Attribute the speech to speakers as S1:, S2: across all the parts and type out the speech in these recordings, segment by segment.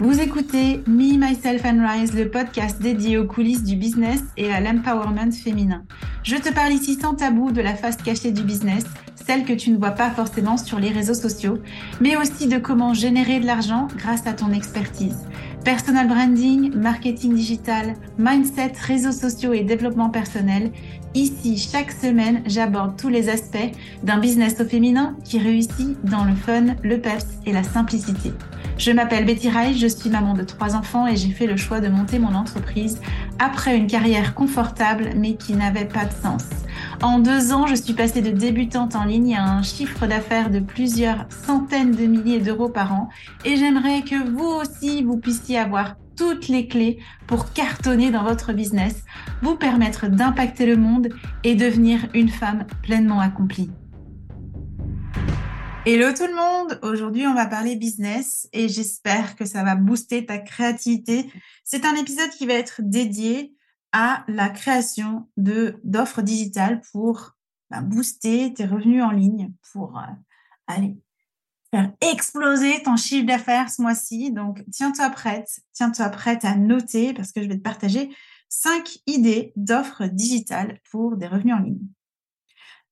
S1: Vous écoutez Me, Myself and Rise, le podcast dédié aux coulisses du business et à l'empowerment féminin. Je te parle ici sans tabou de la face cachée du business, celle que tu ne vois pas forcément sur les réseaux sociaux, mais aussi de comment générer de l'argent grâce à ton expertise. Personal branding, marketing digital, mindset, réseaux sociaux et développement personnel. Ici, chaque semaine, j'aborde tous les aspects d'un business au féminin qui réussit dans le fun, le peps et la simplicité. Je m'appelle Betty Reich, je suis maman de trois enfants et j'ai fait le choix de monter mon entreprise après une carrière confortable mais qui n'avait pas de sens. En deux ans, je suis passée de débutante en ligne à un chiffre d'affaires de plusieurs centaines de milliers d'euros par an et j'aimerais que vous aussi, vous puissiez avoir toutes les clés pour cartonner dans votre business, vous permettre d'impacter le monde et devenir une femme pleinement accomplie. Hello tout le monde, aujourd'hui on va parler business et j'espère que ça va booster ta créativité. C'est un épisode qui va être dédié à la création de d'offres digitales pour bah, booster tes revenus en ligne, pour euh, aller faire exploser ton chiffre d'affaires ce mois-ci. Donc tiens-toi prête, tiens-toi prête à noter parce que je vais te partager cinq idées d'offres digitales pour des revenus en ligne.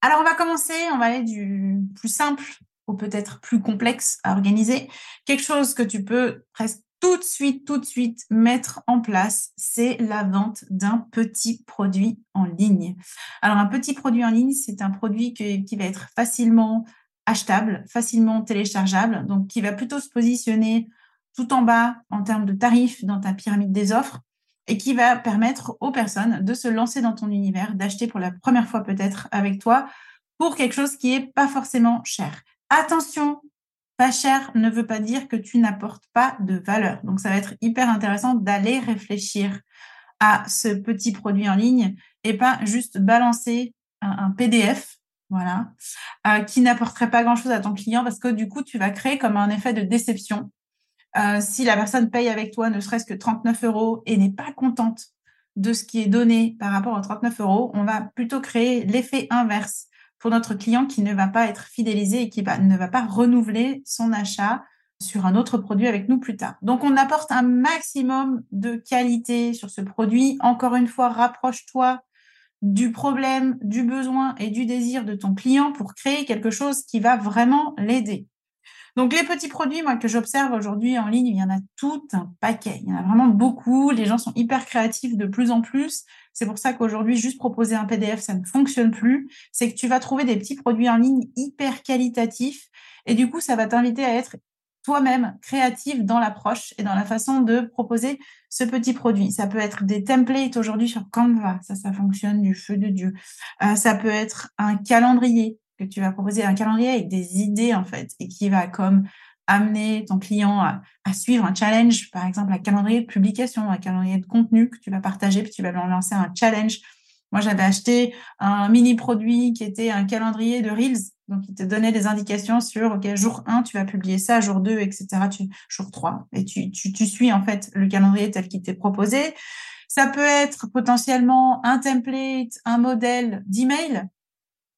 S1: Alors on va commencer, on va aller du plus simple ou peut-être plus complexe à organiser. Quelque chose que tu peux presque tout de suite, tout de suite mettre en place, c'est la vente d'un petit produit en ligne. Alors un petit produit en ligne, c'est un produit qui va être facilement achetable, facilement téléchargeable, donc qui va plutôt se positionner tout en bas en termes de tarifs dans ta pyramide des offres et qui va permettre aux personnes de se lancer dans ton univers, d'acheter pour la première fois peut-être avec toi pour quelque chose qui est pas forcément cher. Attention, pas cher ne veut pas dire que tu n'apportes pas de valeur. Donc, ça va être hyper intéressant d'aller réfléchir à ce petit produit en ligne et pas juste balancer un, PDF, voilà, euh, qui n'apporterait pas grand-chose à ton client parce que du coup, tu vas créer comme un effet de déception. Euh, si la personne paye avec toi ne serait-ce que 39 euros et n'est pas contente de ce qui est donné par rapport aux 39 euros, on va plutôt créer l'effet inverse pour notre client qui ne va pas être fidélisé et qui ne va pas renouveler son achat sur un autre produit avec nous plus tard. Donc, on apporte un maximum de qualité sur ce produit. Encore une fois, rapproche-toi du problème, du besoin et du désir de ton client pour créer quelque chose qui va vraiment l'aider. Donc les petits produits, moi que j'observe aujourd'hui en ligne, il y en a tout un paquet. Il y en a vraiment beaucoup. Les gens sont hyper créatifs de plus en plus. C'est pour ça qu'aujourd'hui, juste proposer un PDF, ça ne fonctionne plus. C'est que tu vas trouver des petits produits en ligne hyper qualitatifs. Et du coup, ça va t'inviter à être toi-même créatif dans l'approche et dans la façon de proposer ce petit produit. Ça peut être des templates aujourd'hui sur Canva, ça, ça fonctionne du feu de Dieu. Euh, ça peut être un calendrier que tu vas proposer un calendrier avec des idées en fait et qui va comme amener ton client à, suivre un challenge, par exemple un calendrier de publication, un calendrier de contenu que tu vas partager, puis tu vas lancer un challenge. Moi, j'avais acheté un mini produit qui était un calendrier de Reels. Donc, il te donnait des indications sur, OK, jour 1, tu vas publier ça, jour 2, etc., tu, jour 3. Et tu, tu, tu suis, en fait, le calendrier tel qu'il t'est proposé. Ça peut être potentiellement un template, un modèle d'email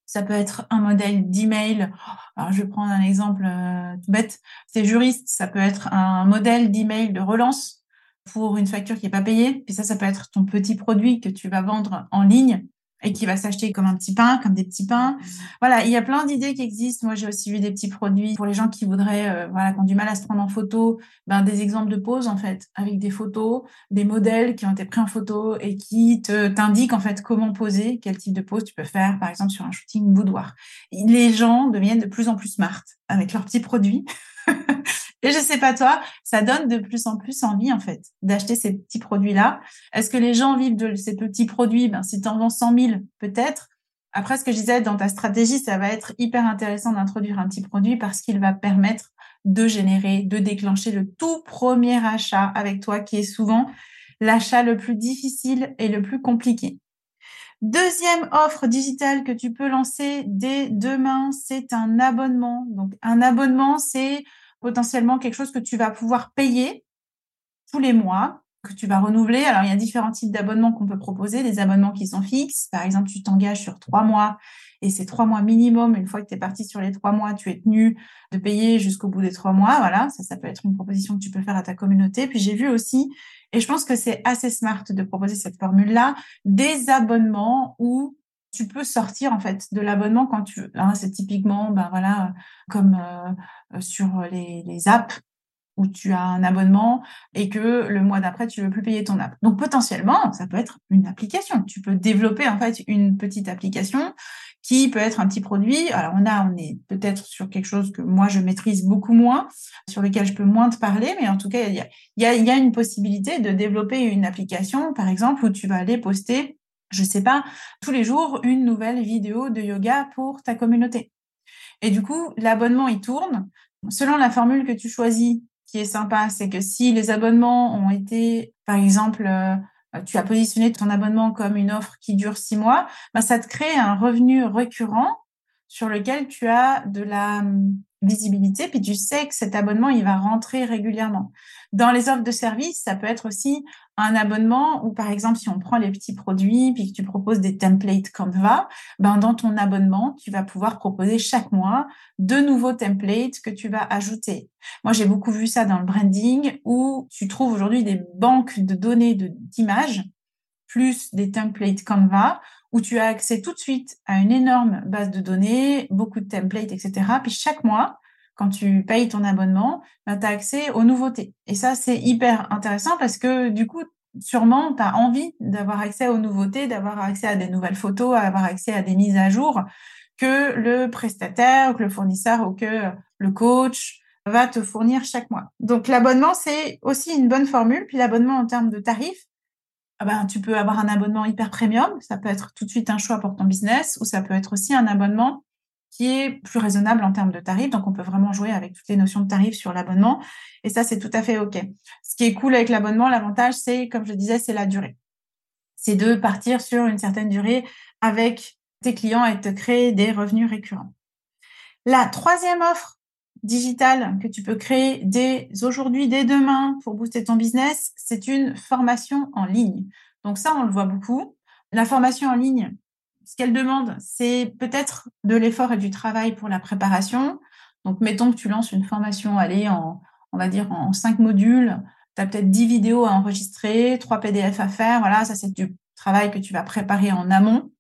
S1: ça peut être un modèle d'email. Alors, je vais prendre un exemple euh, tout bête. C'est juriste. Ça peut être un modèle d'email de relance pour une facture qui n'est pas payée. Puis ça, ça peut être ton petit produit que tu vas vendre en ligne et qui va s'acheter comme un petit pain, comme des petits pains. Mmh. Voilà, il y a plein d'idées qui existent. Moi, j'ai aussi vu des petits produits pour les gens qui voudraient, euh, voilà, qui ont du mal à se prendre en photo, ben, des exemples de poses, en fait, avec des photos, des modèles qui ont été pris en photo et qui te, t'indiquent, en fait, comment poser, quel type de pose tu peux faire, par exemple, sur un shooting boudoir. Les gens deviennent de plus en plus smart avec leurs petits produits. Et je sais pas toi, ça donne de plus en plus envie en fait d'acheter ces petits produits-là. Est-ce que les gens vivent de ces petits produits? Ben si tu en vends 100 000, peut-être. Après, ce que je disais dans ta stratégie, ça va être hyper intéressant d'introduire un petit produit parce qu'il va permettre de générer, de déclencher le tout premier achat avec toi, qui est souvent l'achat le plus difficile et le plus compliqué. Deuxième offre digitale que tu peux lancer dès demain, c'est un abonnement. Donc, un abonnement, c'est potentiellement quelque chose que tu vas pouvoir payer tous les mois que tu vas renouveler. Alors, il y a différents types d'abonnements qu'on peut proposer. Des abonnements qui sont fixes. Par exemple, tu t'engages sur trois mois et c'est trois mois minimum. Une fois que tu es parti sur les trois mois, tu es tenu de payer jusqu'au bout des trois mois. Voilà, ça, ça peut être une proposition que tu peux faire à ta communauté. Puis j'ai vu aussi, et je pense que c'est assez smart de proposer cette formule-là, des abonnements où tu peux sortir en fait de l'abonnement quand tu veux. c'est typiquement, ben voilà, comme euh, sur les, les apps où tu as un abonnement et que le mois d'après, tu veux plus payer ton app. Donc potentiellement, ça peut être une application. Tu peux développer en fait une petite application qui peut être un petit produit. Alors on a, on est peut-être sur quelque chose que moi je maîtrise beaucoup moins, sur lequel je peux moins te parler, mais en tout cas, il y a une possibilité de développer une application, par exemple, où tu vas aller poster, je sais pas, tous les jours une nouvelle vidéo de yoga pour ta communauté. Et du coup, l'abonnement, il tourne. Selon la formule que tu choisis, qui est sympa, c'est que si les abonnements ont été, par exemple, euh, tu as positionné ton abonnement comme une offre qui dure six mois, bah, ça te crée un revenu récurrent sur lequel tu as de la hum, visibilité, puis tu sais que cet abonnement, il va rentrer régulièrement. Dans les offres de service, ça peut être aussi un abonnement où, par exemple, si on prend les petits produits, puis que tu proposes des templates Canva, ben, dans ton abonnement, tu vas pouvoir proposer chaque mois de nouveaux templates que tu vas ajouter. Moi, j'ai beaucoup vu ça dans le branding où tu trouves aujourd'hui des banques de données d'images plus des templates Canva où tu as accès tout de suite à une énorme base de données, beaucoup de templates, etc. Puis chaque mois, quand tu payes ton abonnement, ben, tu as accès aux nouveautés. Et ça, c'est hyper intéressant parce que du coup, sûrement, tu as envie d'avoir accès aux nouveautés, d'avoir accès à des nouvelles photos, d'avoir accès à des mises à jour que le prestataire, que le fournisseur ou que le coach va te fournir chaque mois. Donc l'abonnement, c'est aussi une bonne formule. Puis l'abonnement en termes de tarifs, ben, tu peux avoir un abonnement hyper premium. Ça peut être tout de suite un choix pour ton business ou ça peut être aussi un abonnement qui est plus raisonnable en termes de tarifs. Donc, on peut vraiment jouer avec toutes les notions de tarifs sur l'abonnement. Et ça, c'est tout à fait OK. Ce qui est cool avec l'abonnement, l'avantage, c'est, comme je disais, c'est la durée. C'est de partir sur une certaine durée avec tes clients et de te créer des revenus récurrents. La troisième offre digital que tu peux créer dès aujourd'hui, dès demain pour booster ton business, c'est une formation en ligne. Donc ça, on le voit beaucoup. La formation en ligne, ce qu'elle demande, c'est peut-être de l'effort et du travail pour la préparation. Donc mettons que tu lances une formation, allez, en, on va dire en cinq modules, tu as peut-être 10 vidéos à enregistrer, trois PDF à faire. Voilà, ça c'est du travail que tu vas préparer en amont.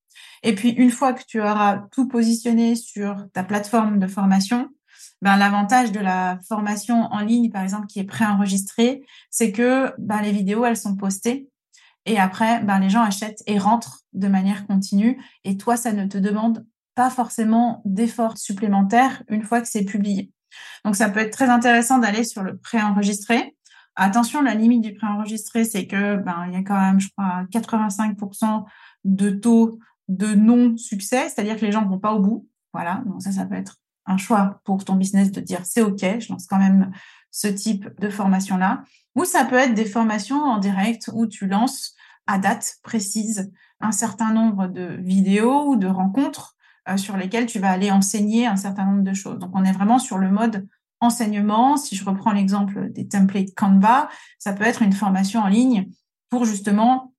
S1: Et puis une fois que tu auras tout positionné sur ta plateforme de formation, ben, l'avantage de la formation en ligne, par exemple, qui est préenregistrée, c'est que ben, les vidéos, elles sont postées et après, ben, les gens achètent et rentrent de manière continue. Et toi, ça ne te demande pas forcément d'efforts supplémentaires une fois que c'est publié. Donc, ça peut être très intéressant d'aller sur le préenregistré. Attention, la limite du préenregistré, c'est que il y a quand même, je crois, 85% de taux de non-succès, c'est-à-dire que les gens ne vont pas au bout. Voilà, donc ça, ça peut être un choix pour ton business de dire c'est OK, je lance quand même ce type de formation-là. Ou ça peut être des formations en direct où tu lances à date précise un certain nombre de vidéos ou de rencontres euh, sur lesquelles tu vas aller enseigner un certain nombre de choses. Donc, on est vraiment sur le mode enseignement. Si je reprends l'exemple des templates Canva, ça peut être une formation en ligne pour justement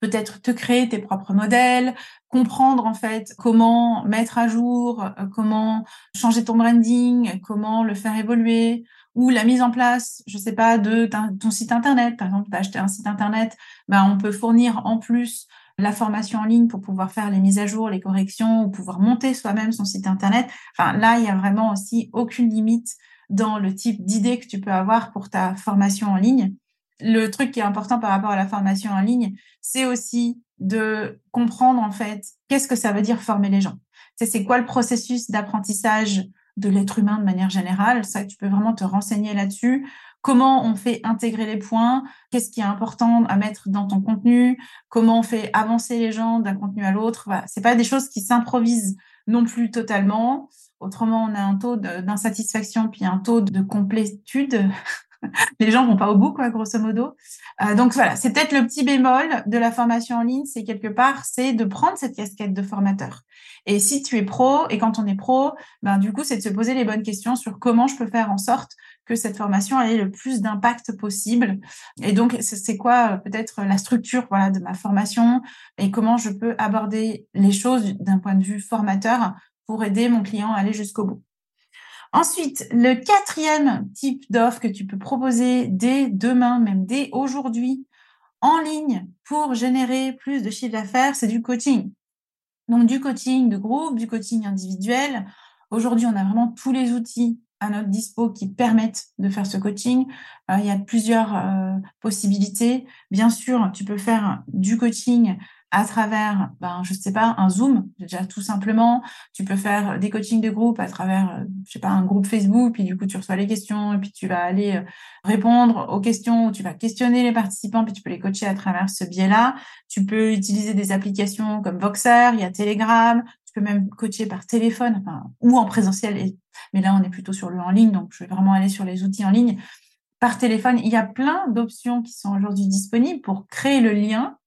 S1: peut-être te créer tes propres modèles, comprendre en fait comment mettre à jour, euh, comment changer ton branding, comment le faire évoluer, ou la mise en place, je sais pas, de ton site internet. Par exemple, tu acheté un site internet, ben, on peut fournir en plus la formation en ligne pour pouvoir faire les mises à jour, les corrections, ou pouvoir monter soi-même son site internet. Enfin, là, il y a vraiment aussi aucune limite dans le type d'idée que tu peux avoir pour ta formation en ligne le truc qui est important par rapport à la formation en ligne, c'est aussi de comprendre en fait qu'est-ce que ça veut dire former les gens. C'est quoi le processus d'apprentissage de l'être humain de manière générale? Ça, tu peux vraiment te renseigner là-dessus. Comment on fait intégrer les points? Qu'est-ce qui est important à mettre dans ton contenu? Comment on fait avancer les gens d'un contenu à l'autre? Voilà. C'est pas des choses qui s'improvisent non plus totalement. Autrement, on a un taux d'insatisfaction puis un taux de complétude les gens vont pas au bout, quoi, grosso modo. Euh, donc voilà, c'est peut-être le petit bémol de la formation en ligne, c'est quelque part, c'est de prendre cette casquette de formateur. Et si tu es pro, et quand on est pro, ben du coup, c'est de se poser les bonnes questions sur comment je peux faire en sorte que cette formation ait le plus d'impact possible. Et donc, c'est quoi euh, peut-être la structure voilà, de ma formation et comment je peux aborder les choses d'un point de vue formateur pour aider mon client à aller jusqu'au bout. Ensuite, le quatrième type d'offre que tu peux proposer dès demain, même dès aujourd'hui, en ligne pour générer plus de chiffre d'affaires, c'est du coaching. Donc du coaching de groupe, du coaching individuel. Aujourd'hui, on a vraiment tous les outils à notre dispo qui permettent de faire ce coaching. Euh, il y a plusieurs euh, possibilités. Bien sûr, tu peux faire du coaching à travers, ben, je sais pas, un Zoom, déjà tout simplement. Tu peux faire des coachings de groupe à travers, euh, je sais pas, un groupe Facebook, puis du coup, tu reçois les questions, et puis tu vas aller euh, répondre aux questions, tu vas questionner les participants, puis tu peux les coacher à travers ce biais-là. Tu peux utiliser des applications comme Voxer, il y a Telegram, tu peux même coacher par téléphone, ou en présentiel, mais là, on est plutôt sur le en ligne, donc je vais vraiment aller sur les outils en ligne. Par téléphone, il y a plein d'options qui sont aujourd'hui disponibles pour créer le lien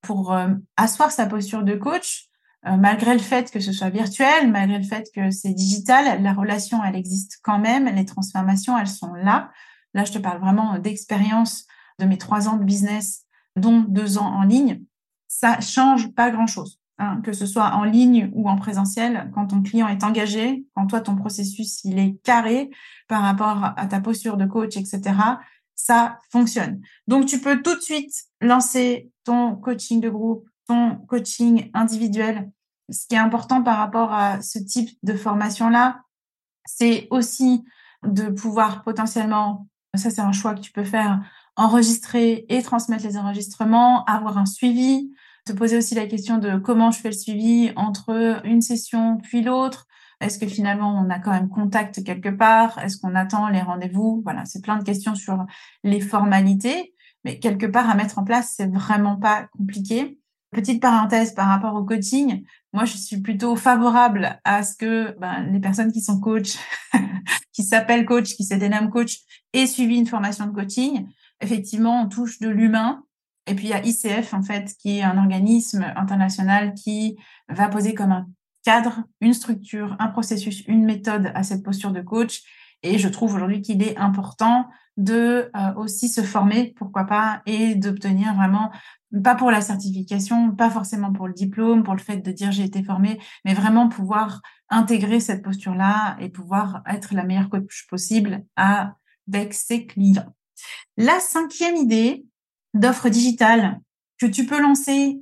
S1: pour euh, asseoir sa posture de coach, euh, malgré le fait que ce soit virtuel, malgré le fait que c'est digital, la relation, elle existe quand même, les transformations, elles sont là. Là, je te parle vraiment d'expérience de mes trois ans de business, dont deux ans en ligne. Ça change pas grand-chose, hein, que ce soit en ligne ou en présentiel. Quand ton client est engagé, quand toi, ton processus, il est carré par rapport à ta posture de coach, etc., ça fonctionne. Donc, tu peux tout de suite lancer ton coaching de groupe, ton coaching individuel. Ce qui est important par rapport à ce type de formation-là, c'est aussi de pouvoir potentiellement, ça c'est un choix que tu peux faire, enregistrer et transmettre les enregistrements, avoir un suivi, te poser aussi la question de comment je fais le suivi entre une session puis l'autre, est-ce que finalement on a quand même contact quelque part? Est-ce qu'on attend les rendez-vous? Voilà, c'est plein de questions sur les formalités, mais quelque part à mettre en place, c'est vraiment pas compliqué. Petite parenthèse par rapport au coaching, moi je suis plutôt favorable à ce que ben, les personnes qui sont coach, qui s'appellent coach, qui se dénomment coach, aient suivi une formation de coaching. Effectivement, on touche de l'humain. Et puis il y a ICF en fait, qui est un organisme international qui va poser comme un cadre, une structure, un processus, une méthode à cette posture de coach. Et je trouve aujourd'hui qu'il est important de euh, aussi se former, pourquoi pas, et d'obtenir vraiment, pas pour la certification, pas forcément pour le diplôme, pour le fait de dire j'ai été formé, mais vraiment pouvoir intégrer cette posture-là et pouvoir être la meilleure coach possible avec ses clients. La cinquième idée d'offre digitale que tu peux lancer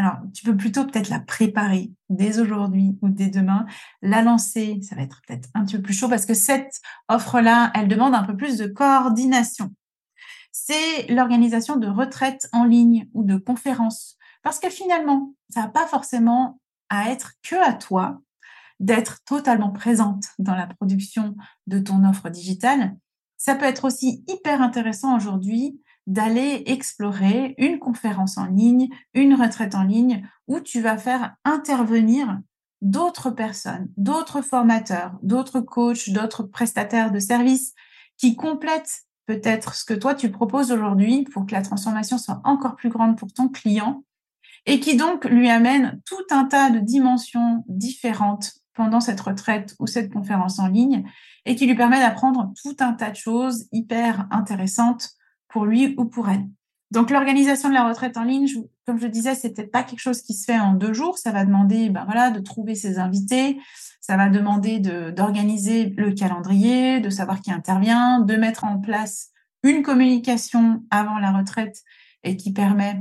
S1: alors, tu peux plutôt peut-être la préparer dès aujourd'hui ou dès demain. La lancer, ça va être peut-être un petit peu plus chaud parce que cette offre-là, elle demande un peu plus de coordination. C'est l'organisation de retraites en ligne ou de conférences. Parce que finalement, ça n'a pas forcément à être que à toi d'être totalement présente dans la production de ton offre digitale. Ça peut être aussi hyper intéressant aujourd'hui d'aller explorer une conférence en ligne, une retraite en ligne, où tu vas faire intervenir d'autres personnes, d'autres formateurs, d'autres coachs, d'autres prestataires de services qui complètent peut-être ce que toi tu proposes aujourd'hui pour que la transformation soit encore plus grande pour ton client et qui donc lui amène tout un tas de dimensions différentes pendant cette retraite ou cette conférence en ligne et qui lui permet d'apprendre tout un tas de choses hyper intéressantes pour lui ou pour elle. Donc l'organisation de la retraite en ligne, comme je disais, c'était pas quelque chose qui se fait en deux jours. Ça va demander, ben voilà, de trouver ses invités. Ça va demander d'organiser le calendrier, de savoir qui intervient, de mettre en place une communication avant la retraite et qui permet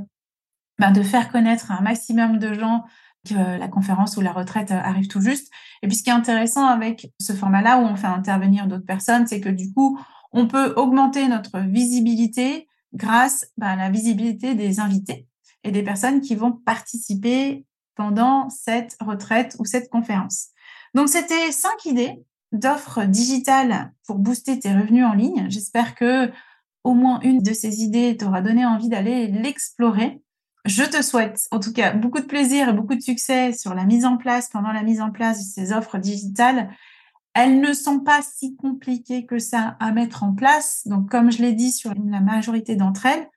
S1: ben, de faire connaître un maximum de gens que la conférence ou la retraite arrive tout juste. Et puis ce qui est intéressant avec ce format-là où on fait intervenir d'autres personnes, c'est que du coup, on peut augmenter notre visibilité grâce bah, à la visibilité des invités et des personnes qui vont participer pendant cette retraite ou cette conférence. Donc, c'était cinq idées d'offres digitales pour booster tes revenus en ligne. J'espère que au moins une de ces idées t'aura donné envie d'aller l'explorer. Je te souhaite en tout cas beaucoup de plaisir et beaucoup de succès sur la mise en place, pendant la mise en place de ces offres digitales elles ne sont pas si compliquées que ça à mettre en place. Donc, comme je l'ai dit sur la majorité d'entre elles,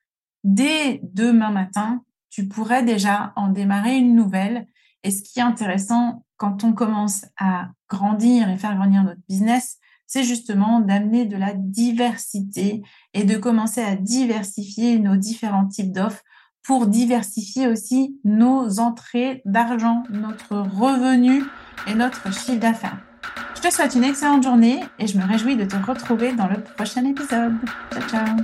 S1: dès demain matin, tu pourrais déjà en démarrer une nouvelle. Et ce qui est intéressant quand on commence à grandir et faire grandir notre business, c'est justement d'amener de la diversité et de commencer à diversifier nos différents types d'offres pour diversifier aussi nos entrées d'argent, notre revenu et notre chiffre d'affaires. Je te souhaite une excellente journée et je me réjouis de te retrouver dans le prochain épisode. Ciao, ciao.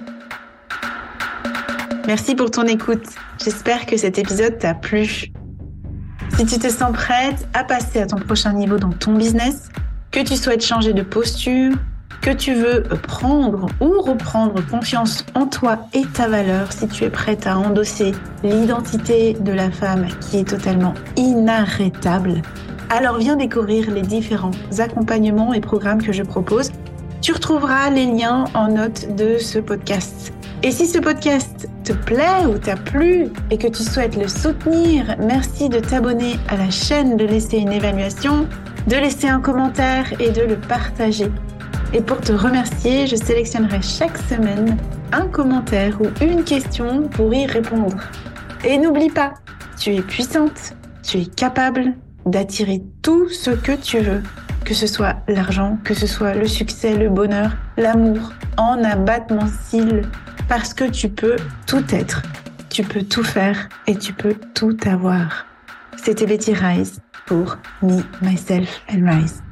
S2: Merci pour ton écoute. J'espère que cet épisode t'a plu. Si tu te sens prête à passer à ton prochain niveau dans ton business, que tu souhaites changer de posture, que tu veux prendre ou reprendre confiance en toi et ta valeur, si tu es prête à endosser l'identité de la femme qui est totalement inarrêtable, alors viens découvrir les différents accompagnements et programmes que je propose. Tu retrouveras les liens en note de ce podcast. Et si ce podcast te plaît ou t'a plu et que tu souhaites le soutenir, merci de t'abonner à la chaîne, de laisser une évaluation, de laisser un commentaire et de le partager. Et pour te remercier, je sélectionnerai chaque semaine un commentaire ou une question pour y répondre. Et n'oublie pas, tu es puissante, tu es capable d'attirer tout ce que tu veux, que ce soit l'argent, que ce soit le succès, le bonheur, l'amour, en abattement cils, parce que tu peux tout être, tu peux tout faire et tu peux tout avoir. C'était Betty Rise pour Me, Myself and Rise.